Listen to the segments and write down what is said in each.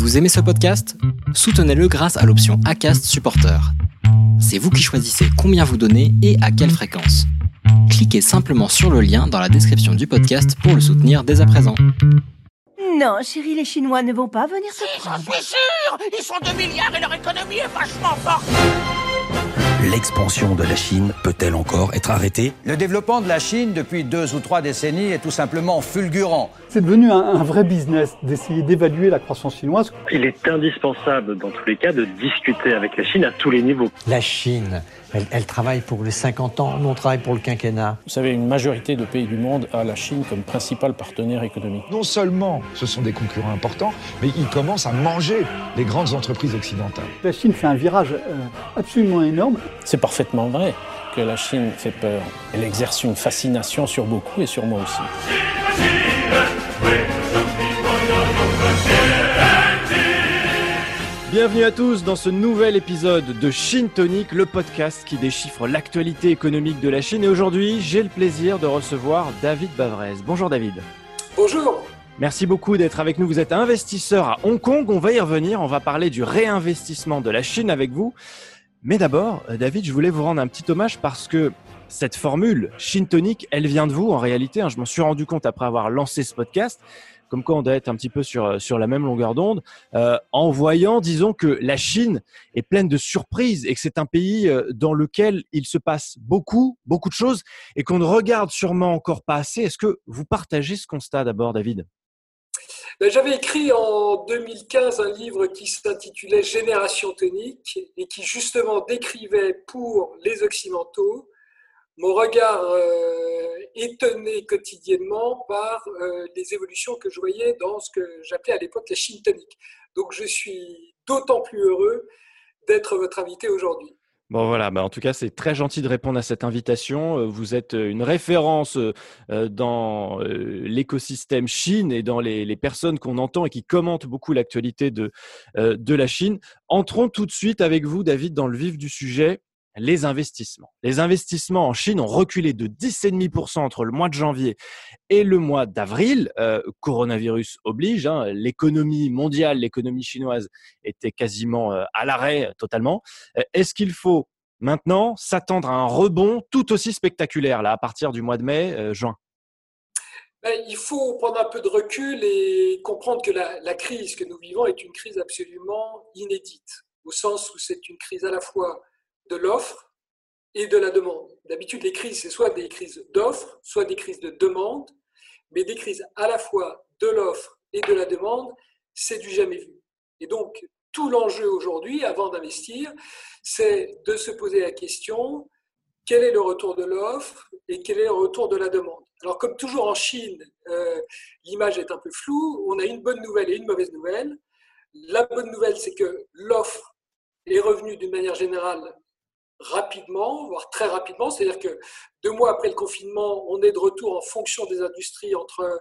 Vous aimez ce podcast? Soutenez-le grâce à l'option ACAST Supporter. C'est vous qui choisissez combien vous donnez et à quelle fréquence. Cliquez simplement sur le lien dans la description du podcast pour le soutenir dès à présent. Non, chérie, les Chinois ne vont pas venir Si, j'en suis sûr Ils sont 2 milliards et leur économie est vachement forte L'expansion de la Chine peut-elle encore être arrêtée? Le développement de la Chine depuis deux ou trois décennies est tout simplement fulgurant. C'est devenu un, un vrai business d'essayer d'évaluer la croissance chinoise. Il est indispensable dans tous les cas de discuter avec la Chine à tous les niveaux. La Chine, elle, elle travaille pour les 50 ans, nous on travaille pour le quinquennat. Vous savez, une majorité de pays du monde a la Chine comme principal partenaire économique. Non seulement ce sont des concurrents importants, mais ils commencent à manger les grandes entreprises occidentales. La Chine fait un virage euh, absolument énorme. C'est parfaitement vrai que la Chine fait peur. Elle exerce une fascination sur beaucoup et sur moi aussi. Bienvenue à tous dans ce nouvel épisode de Chine Tonic, le podcast qui déchiffre l'actualité économique de la Chine. Et aujourd'hui, j'ai le plaisir de recevoir David Bavrez. Bonjour David. Bonjour. Merci beaucoup d'être avec nous. Vous êtes investisseur à Hong Kong. On va y revenir. On va parler du réinvestissement de la Chine avec vous. Mais d'abord, euh, David, je voulais vous rendre un petit hommage parce que cette formule Chine Tonic, elle vient de vous en réalité. hein. je m'en suis rendu compte après avoir lancé ce podcast comme quoi on doit être un petit peu sur, sur la même longueur d'onde, euh, en voyant, disons, que la Chine est pleine de surprises et que c'est un pays euh, dans lequel il se passe beaucoup, beaucoup de choses et qu'on ne regarde sûrement encore pas assez. Est-ce que vous partagez ce constat d'abord, David? Ben, J'avais écrit en 2015 un livre qui s'intitulait Génération tonique et qui justement décrivait pour les Occidentaux mon regard euh, étonné quotidiennement par euh, les évolutions que je voyais dans ce que j'appelais à l'époque la Chine tonique. Donc je suis d'autant plus heureux d'être votre invité aujourd'hui. Bon voilà, bah en tout cas c'est très gentil de répondre à cette invitation. Euh, Vous êtes une référence dans l'écosystème Chine et dans les, les personnes qu'on entend et qui commentent beaucoup l'actualité de, de la Chine. Entrons tout de suite avec vous, David, dans le vif du sujet, les investissements. Les investissements en Chine ont reculé de 10,5% entre le mois de janvier et le mois d'avril. Euh, coronavirus oblige, hein, l'économie mondiale, l'économie chinoise était quasiment euh, à l'arrêt euh, totalement. Est-ce qu'il faut maintenant s'attendre à un rebond tout aussi spectaculaire là à partir du mois de mai, juin? Ben, il faut prendre un peu de recul et comprendre que la crise que nous vivons est une crise absolument inédite, au sens où c'est une crise à la fois de l'offre et de la demande. D'habitude, les crises, c'est soit des crises d'offre, soit des crises de demande, mais des crises à la fois de l'offre et de la demande, c'est du jamais vu. Et donc, tout l'enjeu aujourd'hui, avant d'investir, c'est de se poser la question, quel est le retour de l'offre et quel est le retour de la demande? Alors, comme toujours en Chine, euh, l'image est un peu floue, on a une bonne nouvelle et une mauvaise nouvelle. La bonne nouvelle, c'est que l'offre est revenue d'une manière générale rapidement, voire très rapidement. C'est-à-dire que deux mois après le confinement, on est de retour en fonction des industries entre,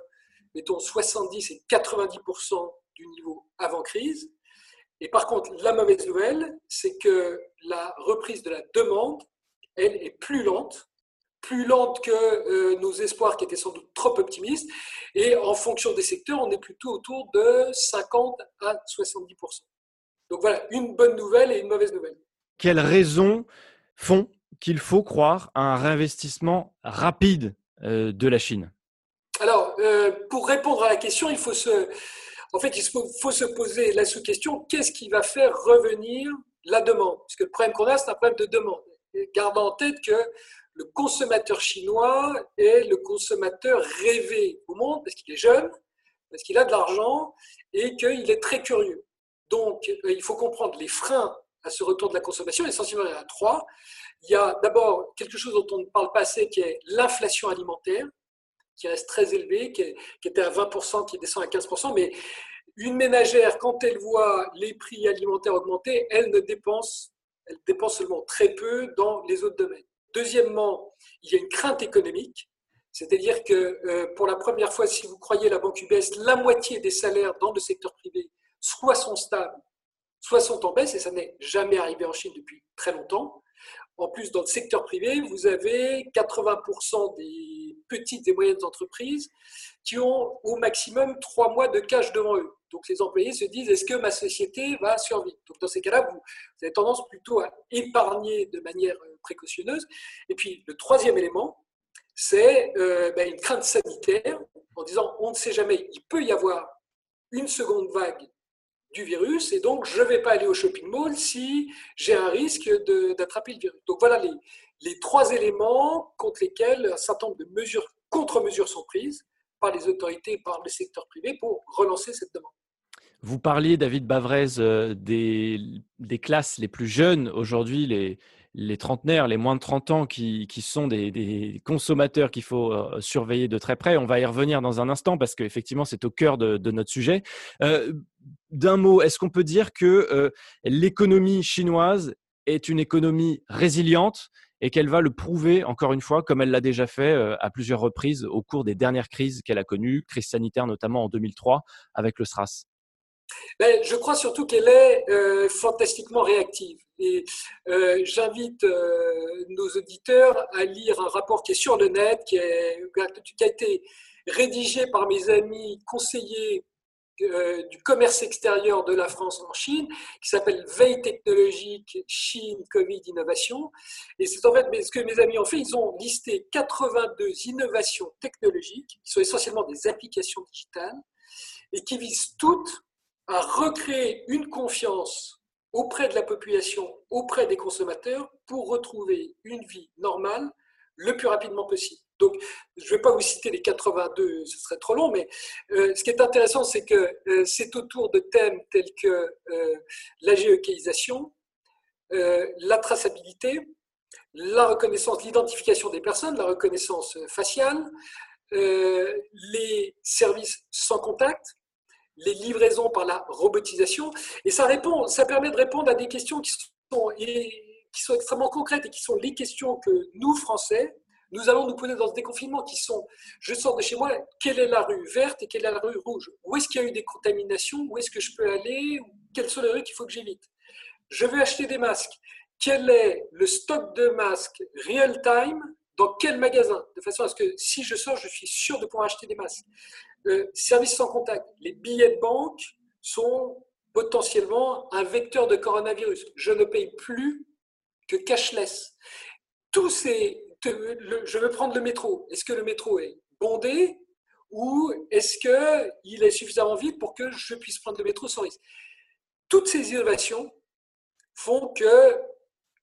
mettons, 70 et 90% du niveau avant crise. Et par contre, la mauvaise nouvelle, c'est que la reprise de la demande, elle, est plus lente, plus lente que euh, nos espoirs qui étaient sans doute trop optimistes. Et en fonction des secteurs, on est plutôt autour de 50 à 70%. Donc voilà, une bonne nouvelle et une mauvaise nouvelle. Quelles raisons font qu'il faut croire à un réinvestissement rapide euh, de la Chine Alors, euh, pour répondre à la question, il faut se, en fait, il faut, se poser la sous-question qu'est-ce qui va faire revenir la demande? Puisque le problème qu'on a, c'est un problème de demande. Gardons en tête que le consommateur chinois est le consommateur rêvé au monde parce qu'il est jeune, parce qu'il a de l'argent et qu'il est très curieux. Donc, euh, il faut comprendre les freins à ce retour de la consommation. Essentiellement, il y en a trois. Il y a d'abord quelque chose dont on ne parle pas assez, qui est l'inflation alimentaire, qui reste très élevée, qui était à 20%, qui descend à 15%. Mais une ménagère, quand elle voit les prix alimentaires augmenter, elle ne dépense, elle dépense seulement très peu dans les autres domaines. Deuxièmement, il y a une crainte économique. C'est-à-dire que euh, pour la première fois, si vous croyez la banque UBS, la moitié des salaires dans le secteur privé soit sont stables, soit sont en baisse, et ça n'est jamais arrivé en Chine depuis très longtemps. En plus, dans le secteur privé, vous avez 80% des petites et moyennes entreprises qui ont au maximum trois mois de cash devant eux. Donc les employés se disent est-ce que ma société va survivre? Donc dans ces cas-là, vous, avez tendance plutôt à épargner de manière euh, précautionneuse. Et puis le troisième élément, c'est euh, ben, une crainte sanitaire en disant on ne sait jamais, il peut y avoir une seconde vague du virus et donc je ne vais pas aller au shopping mall si j'ai un risque d'attraper le virus. Donc voilà les, trois éléments contre lesquels un certain nombre de mesures, contre-mesures sont prises par les autorités et par le secteur privé pour relancer cette demande. Vous parliez, David Bavrez, euh, des, des classes les plus jeunes aujourd'hui, les, les trentenaires, les moins de 30 ans qui, qui sont des, des consommateurs qu'il faut euh, surveiller de très près. On va y revenir dans un instant parce qu'effectivement, c'est au cœur de, notre sujet. Euh, D'un mot, est-ce qu'on peut dire que euh, l'économie chinoise est une économie résiliente et qu'elle va le prouver encore une fois, comme elle l'a déjà fait à plusieurs reprises au cours des dernières crises qu'elle a connues, crise sanitaire notamment en 2003 avec le SRAS? Je crois surtout qu'elle est euh, fantastiquement réactive. Et euh, j'invite nos auditeurs à lire un rapport qui est sur le net, qui, a été rédigé par mes amis conseillers euh, du commerce extérieur de la France en Chine, qui s'appelle Veille technologique Chine Covid Innovation. Et c'est en fait ce que mes amis ont fait, ils ont listé 82 innovations technologiques, qui sont essentiellement des applications digitales, et qui visent toutes à recréer une confiance auprès de la population, auprès des consommateurs, pour retrouver une vie normale le plus rapidement possible. Donc, je ne vais pas vous citer les 82, ce serait trop long, mais euh, ce qui est intéressant, c'est que euh, c'est autour de thèmes tels que euh, la géocalisation, la traçabilité, la reconnaissance, l'identification des personnes, la reconnaissance faciale, les services sans contact, les livraisons par la robotisation. Et ça, répond, ça permet de répondre à des questions qui sont, qui sont extrêmement concrètes et qui sont les questions que nous, Français, nous allons nous poser dans ce déconfinement qui sont, je sors de chez moi, quelle est la rue verte et quelle est la rue rouge? Où est-ce qu'il y a eu des contaminations? Où est-ce que je peux aller? Quelles sont les rues qu'il faut que j'évite? Je veux acheter des masques. Quel est le stock de masques real time dans quel magasin? De façon à ce que si je sors, je suis sûr de pouvoir acheter des masques. Le service sans contact, les billets de banque sont potentiellement un vecteur de coronavirus. Je ne paye plus que cashless. Tous ces je veux prendre le métro. Est-ce que le métro est bondé ou est-ce qu'il est suffisamment vide pour que je puisse prendre le métro sans risque? Toutes ces innovations font que,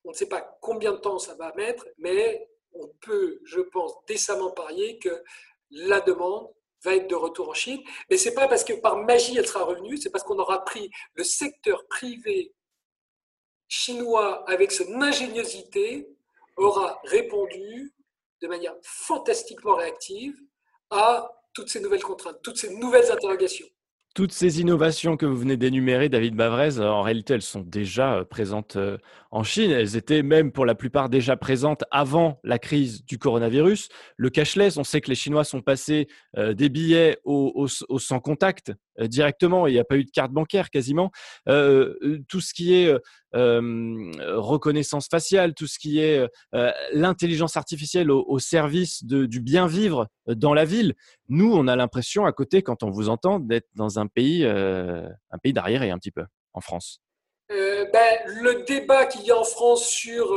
on ne sait pas combien de temps ça va mettre, mais on peut, je pense, décemment parier que la demande va être de retour en Chine. Mais ce n'est pas parce que par magie elle sera revenue, c'est parce qu'on aura pris le secteur privé chinois avec son ingéniosité aura répondu de manière fantastiquement réactive à toutes ces nouvelles contraintes, toutes ces nouvelles interrogations. Toutes ces innovations que vous venez d'énumérer, David Bavrez, en réalité, elles sont déjà euh, présentes euh, en Chine. Elles étaient même pour la plupart déjà présentes avant la crise du coronavirus. Le cashless, on sait que les Chinois sont passés euh, des billets au, sans contact directement. Il n'y a pas eu de carte bancaire quasiment. tout ce qui est reconnaissance faciale, tout ce qui est l'intelligence artificielle au, service du bien vivre dans la ville. Nous, on a l'impression à côté, quand on vous entend, d'être dans un pays, un pays d'arriéré un petit peu en France. ben, le débat qu'il y a en France sur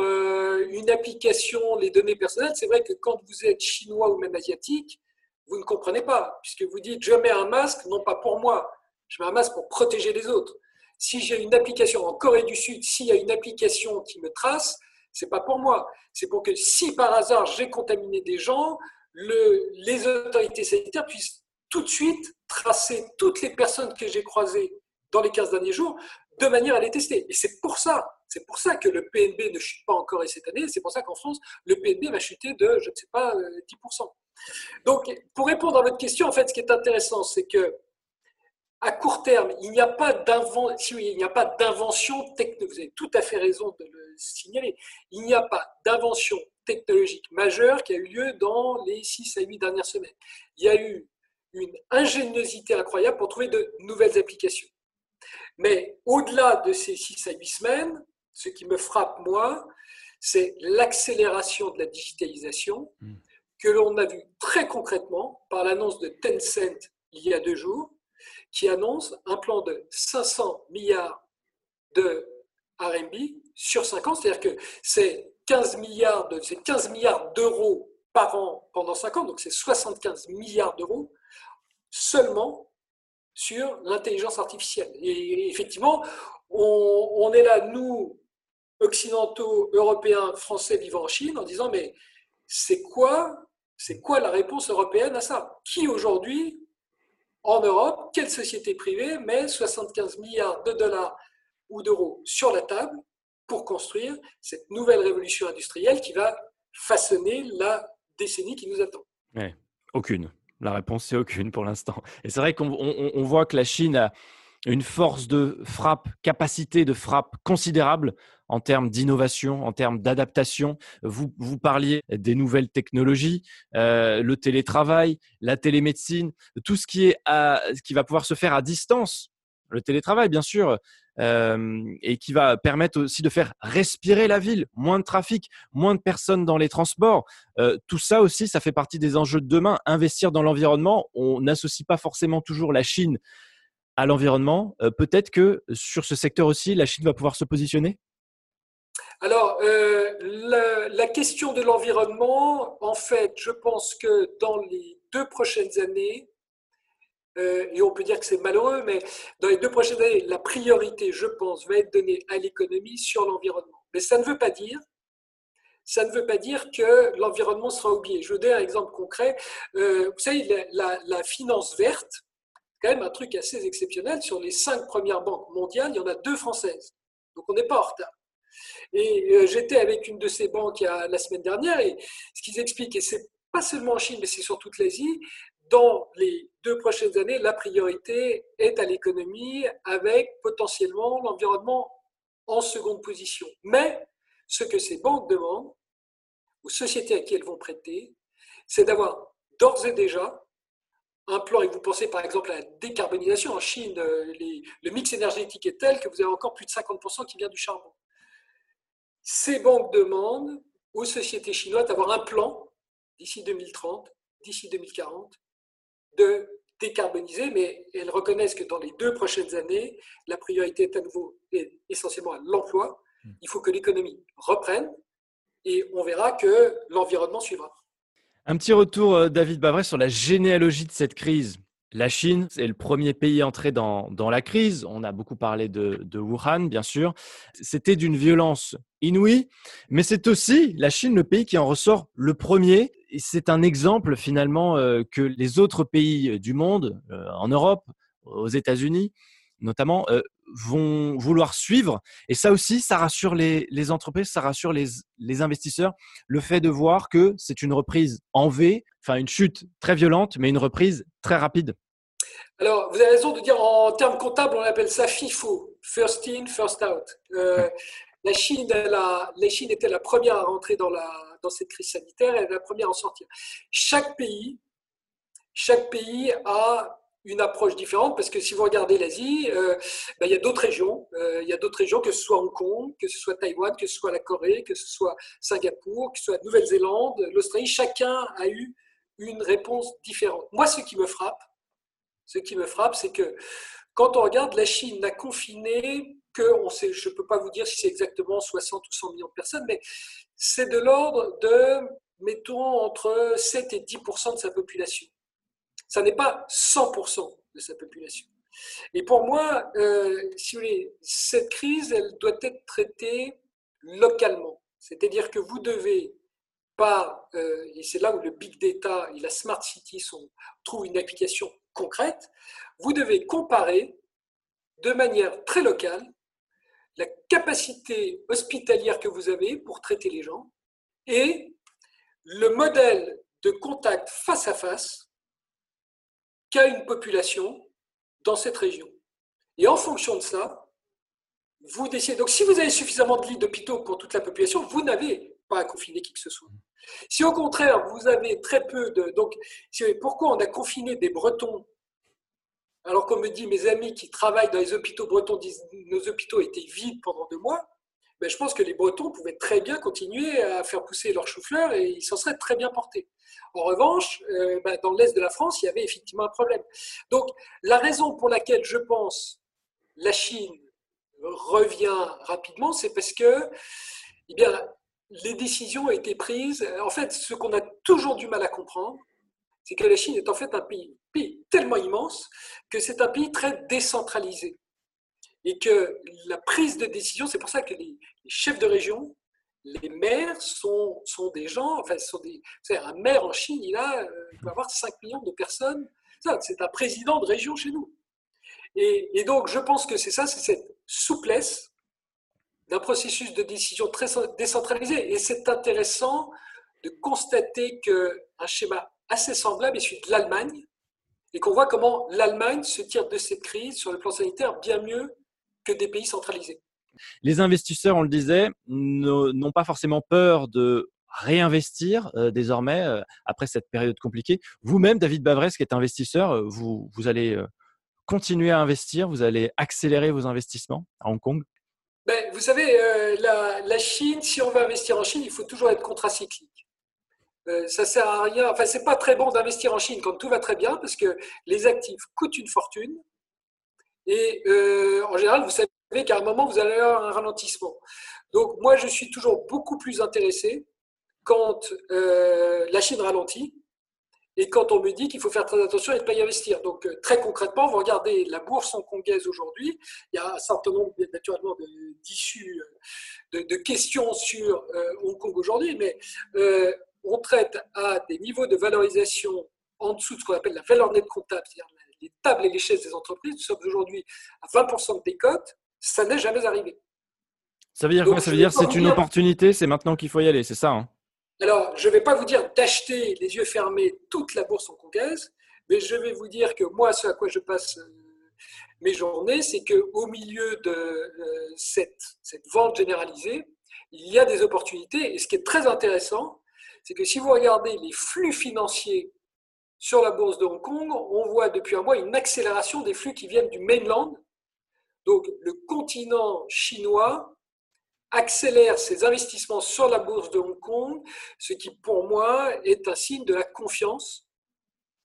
une application, les données personnelles, c'est vrai que quand vous êtes chinois ou même asiatique, vous ne comprenez pas, puisque vous dites je mets un masque, non pas pour moi, je mets un masque pour protéger les autres. Si j'ai une application en Corée du Sud, s'il y a une application qui me trace, c'est pas pour moi. C'est pour que si par hasard j'ai contaminé des gens, le, les autorités sanitaires puissent tout de suite tracer toutes les personnes que j'ai croisées dans les 15 derniers jours de manière à les tester. Et c'est pour ça, c'est pour ça que le PNB ne chute pas en Corée cette année. C'est pour ça qu'en France, le PNB va chuter de, je ne sais pas, 10%. Donc, pour répondre à votre question, en fait, ce qui est intéressant, c'est que à court terme, il n'y a pas d'invention, il n'y a pas d'invention technologique. Vous avez tout à fait raison de le signaler. Il n'y a pas d'invention technologique majeure qui a eu lieu dans les 6 à 8 dernières semaines. Il y a eu une ingéniosité incroyable pour trouver de nouvelles applications. Mais au-delà de ces 6 à 8 semaines, ce qui me frappe, moi, c'est l'accélération de la digitalisation hmm. Que l'on a vu très concrètement par l'annonce de Tencent il y a deux jours, qui annonce un plan de 500 milliards de RMB sur 5 ans, c'est-à-dire que c'est 15 milliards, de, 15 milliards d'euros par an pendant 5 ans, donc c'est 75 milliards d'euros seulement sur l'intelligence artificielle. Et effectivement, on, est là, nous, occidentaux, européens, français vivant en Chine, en disant mais c'est quoi, c'est quoi la réponse européenne à ça? Qui aujourd'hui, en Europe, quelle société privée met 75 milliards de dollars ou d'euros sur la table pour construire cette nouvelle révolution industrielle qui va façonner la décennie qui nous attend? Aucune. La réponse, c'est aucune pour l'instant. Et c'est vrai qu'on voit que la Chine a une force de frappe, capacité de frappe considérable en termes d'innovation, en termes d'adaptation. Vous, vous parliez des nouvelles technologies, euh, le télétravail, la télémédecine, tout ce qui, est à, qui va pouvoir se faire à distance. Le télétravail, bien sûr, euh, et qui va permettre aussi de faire respirer la ville, moins de trafic, moins de personnes dans les transports. Euh, tout ça aussi, ça fait partie des enjeux de demain. Investir dans l'environnement, on n'associe pas forcément toujours la Chine l'environnement. Peut-être que sur ce secteur aussi, la Chine va pouvoir se positionner? Alors, euh, la, question de l'environnement, en fait, je pense que dans les deux prochaines années, euh, et on peut dire que c'est malheureux, mais dans les deux prochaines années, la priorité, je pense, va être donnée à l'économie sur l'environnement. Mais ça ne veut pas dire ça ne veut pas dire que l'environnement sera oublié. Je vous donne un exemple concret. Euh, vous savez, la, finance verte, quand même un truc assez exceptionnel. Sur les cinq premières banques mondiales, il y en a deux françaises. Donc on n'est pas en retard. Et euh, j'étais avec une de ces banques la semaine dernière et ce qu'ils expliquent, et c'est pas seulement en Chine, mais c'est sur toute l'Asie, dans les deux prochaines années, la priorité est à l'économie avec potentiellement l'environnement en seconde position. Mais ce que ces banques demandent aux sociétés à qui elles vont prêter, c'est d'avoir d'ores et déjà un plan, et vous pensez par exemple à la décarbonisation, en Chine, euh, le mix énergétique est tel que vous avez encore plus de 50% qui vient du charbon. Ces banques demandent aux sociétés chinoises d'avoir un plan d'ici 2030, d'ici 2040, de décarboniser, mais elles reconnaissent que dans les deux prochaines années, la priorité est à nouveau essentiellement à l'emploi. Hmm. Il faut que l'économie reprenne et on verra que l'environnement suivra. Un petit retour, euh, David Bavret, sur la généalogie de cette crise. La Chine est le premier pays entré dans, dans la crise. On a beaucoup parlé de, de Wuhan, bien sûr. C'était d'une violence inouïe, mais c'est aussi la Chine le pays qui en ressort le premier. C'est un exemple finalement euh, que les autres pays du monde, euh, en Europe, aux États-Unis notamment, vont vouloir suivre. Et ça aussi, ça rassure les, les entreprises, ça rassure les, les, investisseurs. Le fait de voir que c'est une reprise en V, enfin une chute très violente, mais une reprise très rapide. Alors, vous avez raison de dire en termes comptables, on appelle ça FIFO, first in, first out. Euh, la, Chine, la, la, Chine était la première à rentrer dans, la, dans cette crise sanitaire et la première à en sortir. Chaque pays, chaque pays a une approche différente parce que si vous regardez l'Asie, euh, ben, il y a d'autres régions. Euh, il y a d'autres régions, que ce soit Hong Kong, que ce soit Taïwan, que ce soit la Corée, que ce soit Singapour, que ce soit Nouvelle-Zélande, l'Australie. Chacun a eu une réponse différente. Moi, ce qui me frappe, ce qui me frappe, c'est que quand on regarde, la Chine n'a confiné que, on sait, je ne peux pas vous dire si c'est exactement 60 ou 100 millions de personnes, mais c'est de l'ordre de, mettons, entre 7 et 10% de sa population ça n'est pas 100% de sa population. Et pour moi, euh, cette crise, elle doit être traitée localement. C'est-à-dire que vous devez pas, euh, et c'est là où le big data et la smart city sont, trouvent une application concrète, vous devez comparer de manière très locale la capacité hospitalière que vous avez pour traiter les gens et le modèle de contact face à face qu'a une population dans cette région. Et en fonction de ça, vous décidez. Donc, si vous avez suffisamment de lits d'hôpitaux pour toute la population, vous n'avez pas à confiner qui que ce soit. Si au contraire, vous avez très peu de. Donc, pourquoi on a confiné des Bretons? Alors qu'on me dit, mes amis qui travaillent dans les hôpitaux bretons disent nos hôpitaux étaient vides pendant deux mois ben, je pense que les Bretons pouvaient très bien continuer à faire pousser leurs choux-fleurs et ils s'en seraient très bien portés. En revanche, euh, ben, dans l'est de la France, il y avait effectivement un problème. Donc, la raison pour laquelle je pense la Chine revient rapidement, c'est parce que eh les décisions ont été prises. En fait, ce qu'on a toujours du mal à comprendre, c'est que la Chine est en fait un pays tellement immense que c'est un pays très décentralisé et que la prise de décision, c'est pour ça que les, chefs de région, les maires sont, sont des gens, enfin, sont des, un maire en Chine, il, a, euh, il va avoir 5 millions de personnes. C'est un président de région chez nous. Et, et donc, je pense que c'est ça, c'est cette souplesse d'un processus de décision très décentralisé. Et c'est intéressant de constater qu'un schéma assez semblable est celui de l'Allemagne, et qu'on voit comment l'Allemagne se tire de cette crise sur le plan sanitaire bien mieux que des pays centralisés. Les investisseurs, on le disait, n'ont pas forcément peur de réinvestir euh, désormais euh, après cette période compliquée. Vous-même, David Bavrez, qui est investisseur, euh, vous, vous allez continuer à investir, vous allez accélérer vos investissements à Hong Kong? Ben, Vous savez, la, la, Chine, si on veut investir en Chine, il faut toujours être contracyclique. ça sert à rien. Enfin, c'est pas très bon d'investir en Chine quand tout va très bien parce que les actifs coûtent une fortune et euh, en général, vous savez qu'à un moment, vous allez avoir un ralentissement. Donc, moi, je suis toujours beaucoup plus intéressé quand euh, la Chine ralentit et quand on me dit qu'il faut faire très attention et ne pas y investir. Donc, euh, très concrètement, vous regardez la bourse hongkongaise aujourd'hui, il y a un certain nombre, naturellement, d'issues, de, questions sur Hong Kong aujourd'hui, mais on traite à des niveaux de valorisation en dessous de ce qu'on appelle la valeur nette comptable, c'est-à-dire les tables et les chaises des entreprises, nous sommes aujourd'hui à 20% de décote, ça n'est jamais arrivé. Ça veut dire quoi? Ça veut dire c'est une opportunité, c'est maintenant qu'il faut y aller, c'est ça hein? Alors, je ne vais pas vous dire d'acheter les yeux fermés toute la bourse hongkongaise, mais je vais vous dire que moi, ce à quoi je passe euh, mes journées, c'est qu'au milieu de euh, cette, cette vente généralisée, il y a des opportunités. Et ce qui est très intéressant, c'est que si vous regardez les flux financiers sur la bourse de Hong Kong, on voit depuis un mois une accélération des flux qui viennent du mainland. Donc le continent chinois accélère ses investissements sur la bourse de Hong Kong, ce qui pour moi est un signe de la confiance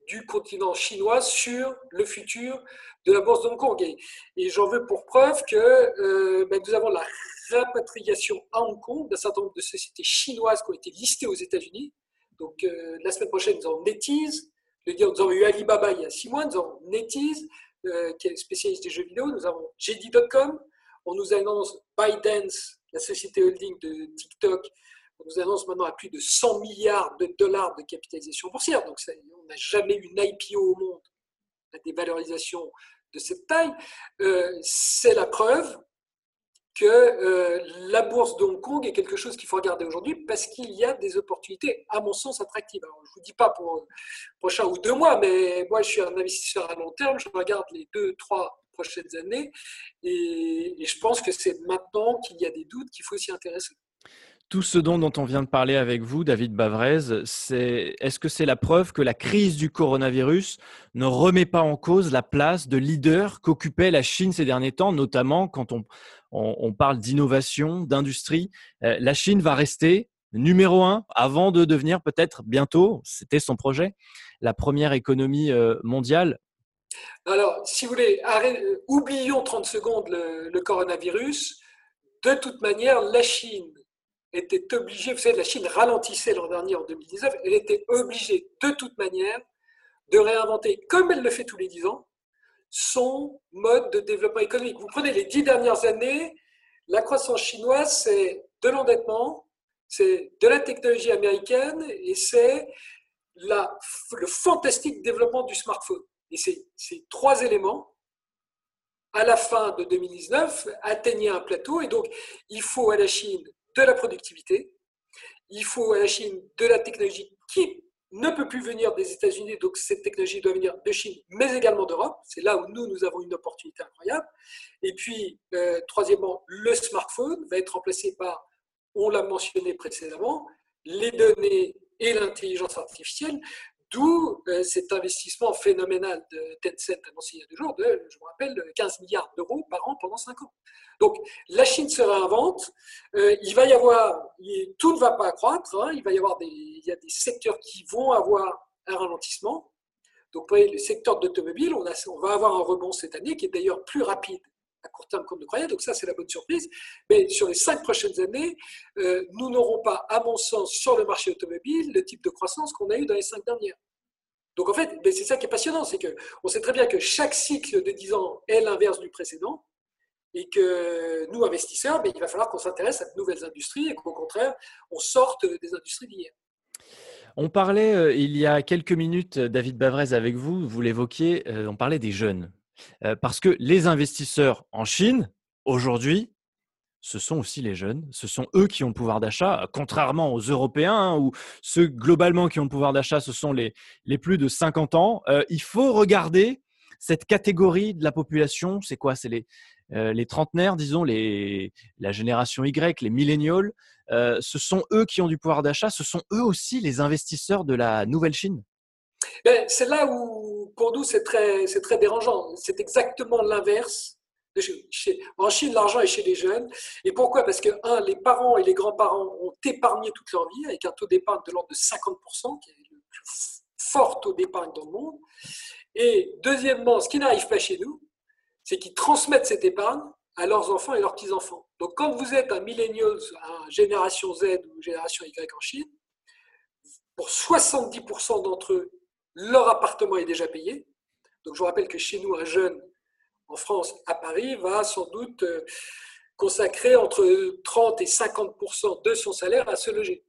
du continent chinois sur le futur de la bourse de Hong Kong. Et, j'en veux pour preuve que euh, ben, nous avons la rapatriation à Hong Kong d'un certain nombre de sociétés chinoises qui ont été listées aux États-Unis. Donc euh, la semaine prochaine, nous avons NetEase, dire, nous avons eu Alibaba il y a six mois, nous avons NetEase, euh, qui est spécialiste des jeux vidéo, nous avons JD.com, on nous annonce ByteDance, la société holding de TikTok, on nous annonce maintenant à plus de 100 milliards de dollars de capitalisation boursière. Donc, on n'a jamais eu une IPO au monde à des valorisations de cette taille. Euh, c'est la preuve que euh, la bourse de Hong Kong est quelque chose qu'il faut regarder aujourd'hui parce qu'il y a des opportunités, à mon sens, attractives. je ne vous dis pas pour prochain ou deux mois, mais moi, je suis un investisseur à long terme. Je regarde les deux, trois prochaines années et, je pense que c'est maintenant qu'il y a des doutes qu'il faut s'y intéresser. Tout ce dont, on vient de parler avec vous, David Bavrez, est-ce que c'est la preuve que la crise du coronavirus ne remet pas en cause la place de leader qu'occupait la Chine ces derniers temps, notamment quand on, on, parle d'innovation, d'industrie? Euh, la Chine va rester numéro un avant de devenir peut-être bientôt, c'était son projet, la première économie euh, mondiale. Alors, si vous voulez, euh, oublions 30 secondes le, coronavirus. De toute manière, la Chine était obligée, vous savez, la Chine ralentissait l'an dernier en 2019, elle était obligée de toute manière de réinventer, comme elle le fait tous les 10 ans, son mode de développement économique. Vous prenez les dix dernières années, la croissance chinoise, c'est de l'endettement, c'est de la technologie américaine et c'est le fantastique développement du smartphone. Et ces, ces trois éléments, à la fin de 2019, atteignaient un plateau. Et donc, il faut à la Chine de la productivité, il faut à la Chine de la technologie qui ne peut plus venir des États-Unis, donc cette technologie doit venir de Chine, mais également d'Europe. C'est là où nous, nous avons une opportunité incroyable. Et puis, euh, troisièmement, le smartphone va être remplacé par, on l'a mentionné précédemment, les données et l'intelligence artificielle, D'où euh, cet investissement phénoménal de Tencent annoncé il y a deux jours de, je me rappelle, 15 milliards d'euros par an pendant 5 ans. Donc la Chine se réinvente, euh, il va y avoir, tout ne va pas accroître, hein. il va y avoir des, il y a des secteurs qui vont avoir un ralentissement. Donc vous voyez, le secteur d'automobile, on, on va avoir un rebond cette année qui est d'ailleurs plus rapide à court terme qu'on ne croyait. Donc ça, c'est la bonne surprise. Mais sur les cinq prochaines années, euh, nous n'aurons pas, à mon sens, sur le marché automobile, le type de croissance qu'on a eu dans les cinq dernières. Donc en fait, c'est ça qui est passionnant, c'est qu'on sait très bien que chaque cycle de 10 ans est l'inverse du précédent et que nous, investisseurs, il va falloir qu'on s'intéresse à de nouvelles industries et qu'au contraire, on sorte des industries d'hier. On parlait euh, il y a quelques minutes, David Bavrez, avec vous, vous l'évoquiez, euh, on parlait des jeunes. Euh, parce que les investisseurs en Chine, aujourd'hui, ce sont aussi les jeunes, ce sont eux qui ont le pouvoir d'achat, contrairement aux Européens, hein, où ceux globalement qui ont le pouvoir d'achat, ce sont les, les plus de 50 ans. Euh, il faut regarder cette catégorie de la population, c'est quoi? C'est les, euh, les trentenaires, disons, les, la génération Y, les millénials, ce sont eux qui ont du pouvoir d'achat, ce sont eux aussi les investisseurs de la nouvelle Chine ben, c'est là où, pour nous, c'est très, c'est très dérangeant. C'est exactement l'inverse. En Chine, l'argent est chez les jeunes. Et pourquoi? Parce que, un, les parents et les grands-parents ont épargné toute leur vie avec un taux d'épargne de l'ordre de 50%, qui est le plus fort taux d'épargne dans le monde. Et deuxièmement, ce qui n'arrive pas chez nous, c'est qu'ils transmettent cette épargne à leurs enfants et leurs petits-enfants. Donc, quand vous êtes un millennial, un génération Z ou génération Y en Chine, pour 70% d'entre eux, leur appartement est déjà payé. Donc je vous rappelle que chez nous, un jeune en France, à Paris, va sans doute euh, consacrer entre 30 et 50% de son salaire à se loger.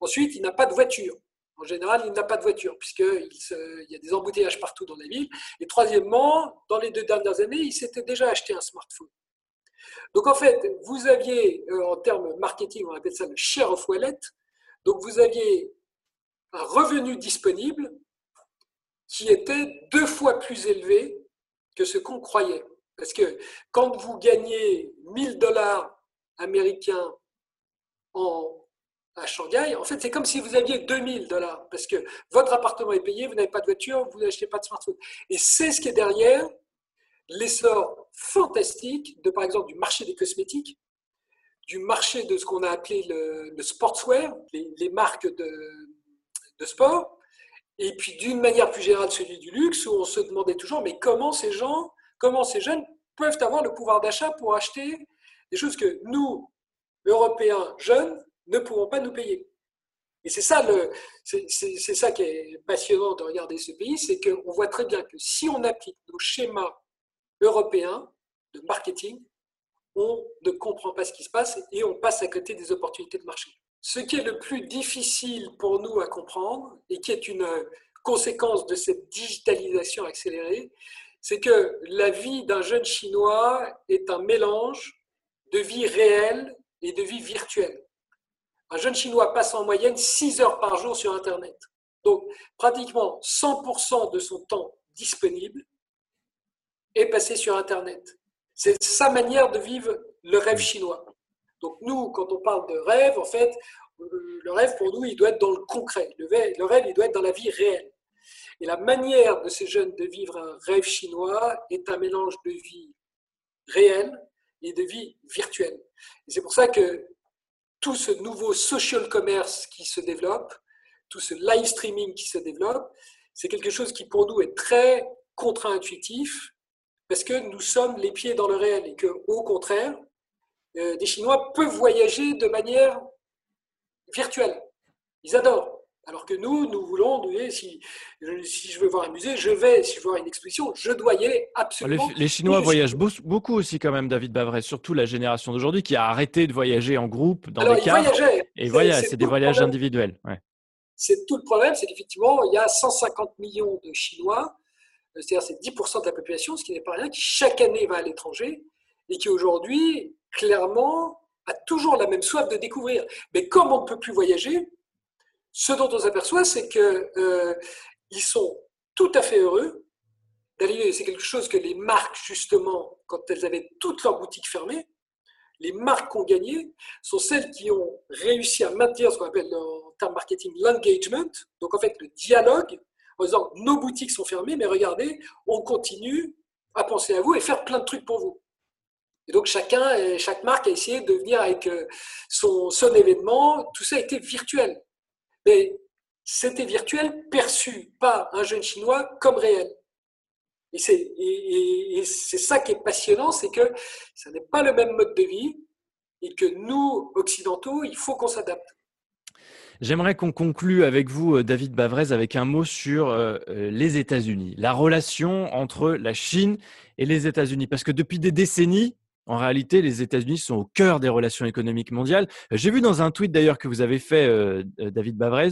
Ensuite, il n'a pas de voiture. En général, il n'a pas de voiture, puisqu'il y a des embouteillages partout dans la ville. Et troisièmement, dans les deux dernières années, il s'était déjà acheté un smartphone. Donc en fait, vous aviez, euh, en termes marketing, on appelle ça le share of wallet, donc vous aviez un revenu disponible qui était deux fois plus élevé que ce qu'on croyait. Parce que quand vous gagnez 1000 dollars américains en, à Shanghai, en fait, c'est comme si vous aviez 2000 dollars. Parce que votre appartement est payé, vous n'avez pas de voiture, vous n'achetez pas de smartphone. Et c'est ce qui est derrière l'essor fantastique de, par exemple, du marché des cosmétiques, du marché de ce qu'on a appelé le, sportswear, les, marques de, de sport, et puis d'une manière plus générale celui du luxe, où on se demandait toujours, mais comment ces gens, comment ces jeunes peuvent avoir le pouvoir d'achat pour acheter des choses que nous, Européens jeunes, ne pouvons pas nous payer. Et c'est ça, le, c'est, ça qui est passionnant de regarder ce pays, c'est qu'on voit très bien que si on applique nos schémas européens de marketing, on ne comprend pas ce qui se passe et on passe à côté des opportunités de marché. Ce qui est le plus difficile pour nous à comprendre et qui est une conséquence de cette digitalisation accélérée, c'est que la vie d'un jeune Chinois est un mélange de vie réelle et de vie virtuelle. Un jeune Chinois passe en moyenne 6 heures par jour sur Internet. Donc, pratiquement 100% de son temps disponible est passé sur Internet. C'est sa manière de vivre le rêve chinois. Donc nous, quand on parle de rêve, en fait, euh, le rêve pour nous, il doit être dans le concret. Le rêve, il doit être dans la vie réelle. Et la manière de ces jeunes de vivre un rêve chinois est un mélange de vie réelle et de vie virtuelle. Et c'est pour ça que tout ce nouveau social commerce qui se développe, tout ce live streaming qui se développe, c'est quelque chose qui pour nous est très contre-intuitif parce que nous sommes les pieds dans le réel et que au contraire, euh, des Chinois peuvent voyager de manière virtuelle. Ils adorent. Alors que nous, nous voulons, si, si je veux voir un musée, je vais, si je veux voir une exposition, je dois y aller absolument. Les, Chinois voyagent beaucoup aussi quand même, David Bavray, surtout la génération d'aujourd'hui qui a arrêté de voyager en groupe dans les cars. Et voilà, c'est des voyages individuels. C'est tout le problème, c'est qu'effectivement, il y a 150 millions de Chinois, c'est-à-dire c'est 10% de la population, ce qui n'est pas rien, qui chaque année va à l'étranger et qui aujourd'hui clairement, a toujours la même soif de découvrir. Mais comme on ne peut plus voyager, ce dont on s'aperçoit, c'est qu'ils euh, sont tout à fait heureux d'aller. C'est quelque chose que les marques, justement, quand elles avaient toutes leurs boutiques fermées, les marques qui ont gagné sont celles qui ont réussi à maintenir ce qu'on appelle en termes marketing l'engagement, donc en fait le dialogue en disant nos boutiques sont fermées, mais regardez, on continue à penser à vous et faire plein de trucs pour vous. Et donc chacun, chaque marque a essayé de venir avec euh, son, événement. Tout ça a été virtuel. Mais c'était virtuel perçu par un jeune chinois comme réel. Et c'est, et, c'est ça qui est passionnant, c'est que ça n'est pas le même mode de vie et que nous, occidentaux, il faut qu'on s'adapte. J'aimerais qu'on conclue avec vous, euh, David Bavrez, avec un mot sur euh, les États-Unis, la relation entre la Chine et les États-Unis. Parce que depuis des décennies, en réalité, les États-Unis sont au cœur des relations économiques mondiales. Euh, j'ai vu dans un tweet d'ailleurs que vous avez fait, euh, euh, David Bavrez,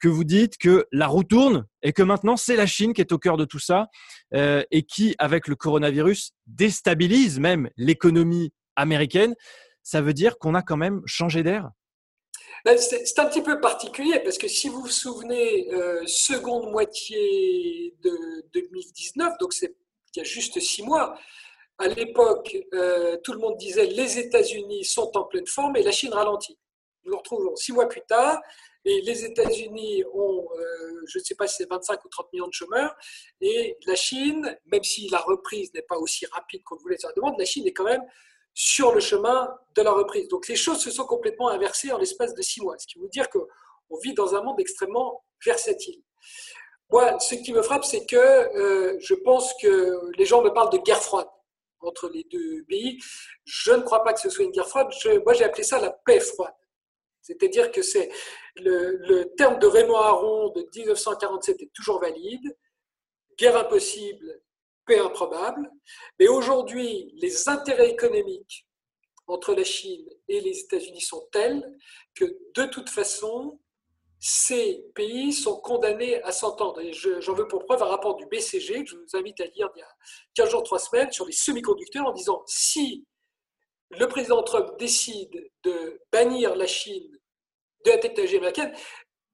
que vous dites que la roue tourne et que maintenant c'est la Chine qui est au cœur de tout ça et qui, avec le coronavirus, déstabilise même l'économie américaine. Ça veut dire qu'on a quand même changé d'air? C'est un petit peu particulier parce que si vous vous souvenez, seconde moitié de 2019, donc c'est il y a juste six mois, à l'époque, euh, tout le monde disait les États-Unis sont en pleine forme et la Chine ralentit. Nous nous retrouvons six mois plus tard et les États-Unis ont, euh, je ne sais pas si c'est 25 ou 30 millions de chômeurs, et la Chine, même si la reprise n'est pas aussi rapide qu'on voulait sur la demande, la Chine est quand même sur le chemin de la reprise. Donc les choses se sont complètement inversées en l'espace de six mois, ce qui veut dire qu'on vit dans un monde extrêmement versatile. Moi, ce qui me frappe, c'est que euh, je pense que les gens me parlent de guerre froide entre les deux pays. Je ne crois pas que ce soit une guerre froide. moi, j'ai appelé ça la paix froide. C'est-à-dire que c'est le, terme de Raymond Aron de 1947 est toujours valide. Guerre impossible, paix improbable. Mais aujourd'hui, les intérêts économiques entre la Chine et les États-Unis sont tels que de toute façon, ces pays sont condamnés à s'entendre. J'en veux pour preuve un rapport du BCG que je vous invite à lire il y a 15 jours, 3 semaines sur les semi-conducteurs en disant si le président Trump décide de bannir la Chine de la technologie américaine,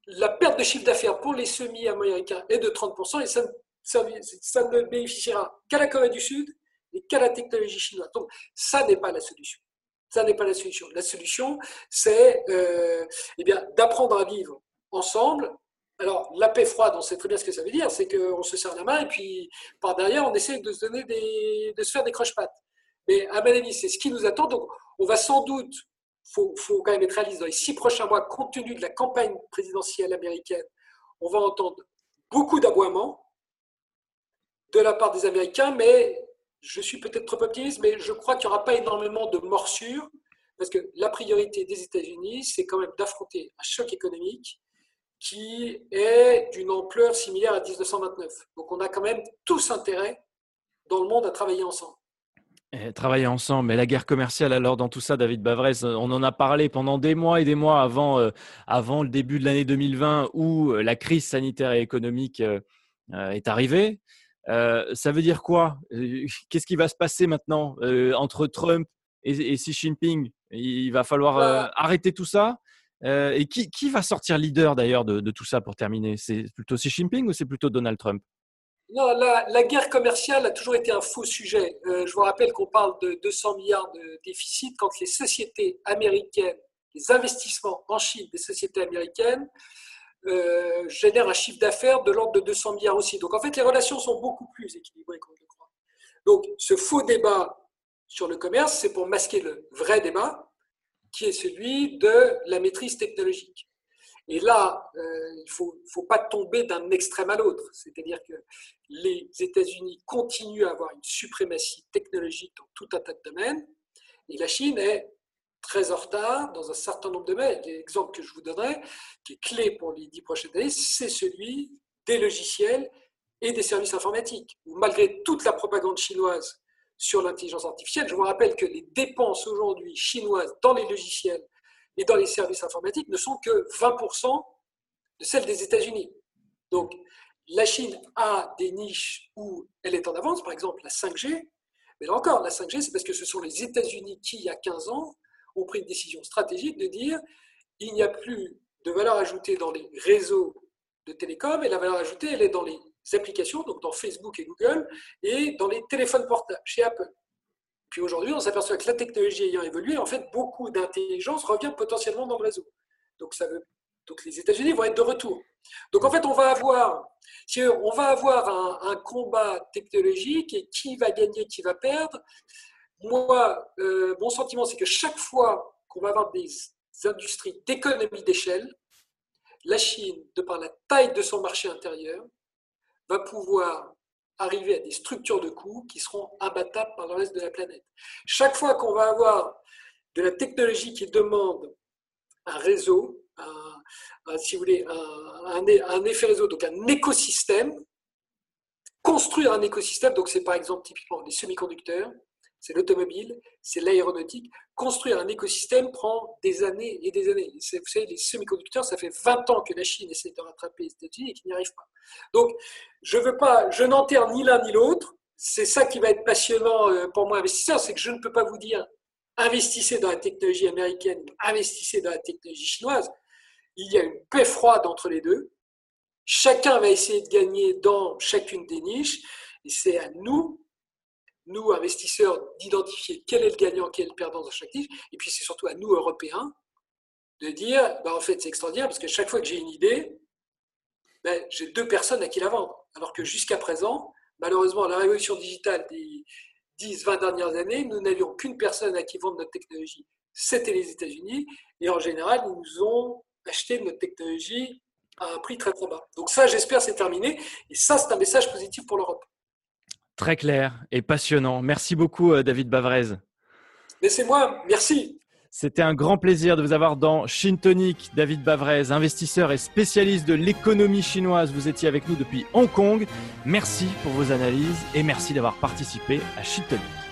la perte de chiffre d'affaires pour les semi-américains est de 30% et ça, ça ne bénéficiera qu'à la Corée du Sud et qu'à la technologie chinoise. Donc, ça n'est pas la solution. Ça n'est pas la solution. La solution, c'est euh, eh d'apprendre à vivre ensemble. Alors, la paix froide, on sait très bien ce que ça veut dire, c'est qu'on se serre la main et puis par derrière, on essaie de se, donner des, de se faire des croche-pattes. Mais à mon avis, c'est ce qui nous attend. Donc, on va sans doute, il faut, faut, quand même être réaliste, dans les six prochains mois, compte tenu de la campagne présidentielle américaine, on va entendre beaucoup d'aboiements de la part des Américains, mais je suis peut-être trop optimiste, mais je crois qu'il n'y aura pas énormément de morsures, parce que la priorité des États-Unis, c'est quand même d'affronter un choc économique qui est d'une ampleur similaire à 1929. Donc on a quand même tous intérêt dans le monde à travailler ensemble. travailler ensemble, mais la guerre commerciale alors dans tout ça, David Bavrez, on en a parlé pendant des mois et des mois avant, euh, avant le début de l'année 2020 où euh, la crise sanitaire et économique euh, est arrivée. ça veut dire quoi? Qu'est-ce qui va se passer maintenant entre Trump et, Xi Jinping? Il va falloir bah arrêter tout ça? Euh, et qui, qui, va sortir leader d'ailleurs de, tout ça pour terminer? C'est plutôt Xi Jinping ou c'est plutôt Donald Trump? Non, la, la, guerre commerciale a toujours été un faux sujet. Euh, je vous rappelle qu'on parle de 200 milliards de déficit quand les sociétés américaines, les investissements en Chine des sociétés américaines euh, génèrent un chiffre d'affaires de l'ordre de 200 milliards aussi. Donc en fait, les relations sont beaucoup plus équilibrées qu'on le croit. Donc ce faux débat sur le commerce, c'est pour masquer le vrai débat qui est celui de la maîtrise technologique. Et là, euh, il ne faut, faut, pas tomber d'un extrême à l'autre. C'est-à-dire que les États-Unis continuent à avoir une suprématie technologique dans tout un tas de domaines, et la Chine est très en retard dans un certain nombre de domaines. L'exemple que je vous donnerai, qui est clé pour les dix prochaines années, c'est celui des logiciels et des services informatiques, où malgré toute la propagande chinoise sur l'intelligence artificielle. Je vous rappelle que les dépenses aujourd'hui chinoises dans les logiciels et dans les services informatiques ne sont que 20% de celles des États-Unis. Donc, la Chine a des niches où elle est en avance, par exemple la 5G. Mais là encore, la 5G, c'est parce que ce sont les États-Unis qui, il y a 15 ans, ont pris une décision stratégique de dire il n'y a plus de valeur ajoutée dans les réseaux de télécom et la valeur ajoutée, elle est dans les applications, donc dans Facebook et Google, et dans les téléphones portables chez Apple. Puis aujourd'hui, on s'aperçoit que la technologie ayant évolué, en fait, beaucoup d'intelligence revient potentiellement dans le réseau. Donc, ça veut, donc les États-Unis vont être de retour. Donc en fait, on va avoir, on va avoir un, combat technologique et qui va gagner, qui va perdre. Moi, euh, mon sentiment, c'est que chaque fois qu'on va avoir des industries d'économie d'échelle, la Chine, de par la taille de son marché intérieur, va pouvoir arriver à des structures de coûts qui seront imbattables par le reste de la planète. Chaque fois qu'on va avoir de la technologie qui demande un réseau, un, si vous voulez, un, un, effet réseau, donc un écosystème, construire un écosystème, donc c'est par exemple typiquement les semi-conducteurs, c'est l'automobile, c'est l'aéronautique. Construire un écosystème prend des années et des années. Vous savez, les semi-conducteurs, ça fait 20 ans que la Chine essaie de rattraper les États-Unis et qu'ils n'y arrivent pas. Donc, je veux pas, je n'enterre ni l'un ni l'autre. C'est ça qui va être passionnant euh, pour moi, investisseur, c'est que je ne peux pas vous dire investissez dans la technologie américaine, investissez dans la technologie chinoise. Il y a une paix froide entre les deux. Chacun va essayer de gagner dans chacune des niches. Et c'est à nous nous, investisseurs, d'identifier quel est le gagnant, quel est le perdant dans chaque niche. Et puis, c'est surtout à nous, Européens, de dire, bah, en fait, c'est extraordinaire parce que chaque fois que j'ai une idée, ben, j'ai deux personnes à qui la vendre. Alors que jusqu'à présent, malheureusement, la révolution digitale des 10, 20 dernières années, nous n'avions qu'une personne à qui vendre notre technologie. C'était les États-Unis. Et en général, ils nous ont acheté notre technologie à un prix très très bas. Donc ça, j'espère, c'est terminé. Et ça, c'est un message positif pour l'Europe. Très clair et passionnant. Merci beaucoup, euh, David Bavrez. Mais c'est moi, merci. C'était un grand plaisir de vous avoir dans Shintonic, David Bavrez, investisseur et spécialiste de l'économie chinoise. Vous étiez avec nous depuis Hong Kong. Merci pour vos analyses et merci d'avoir participé à Shintonic.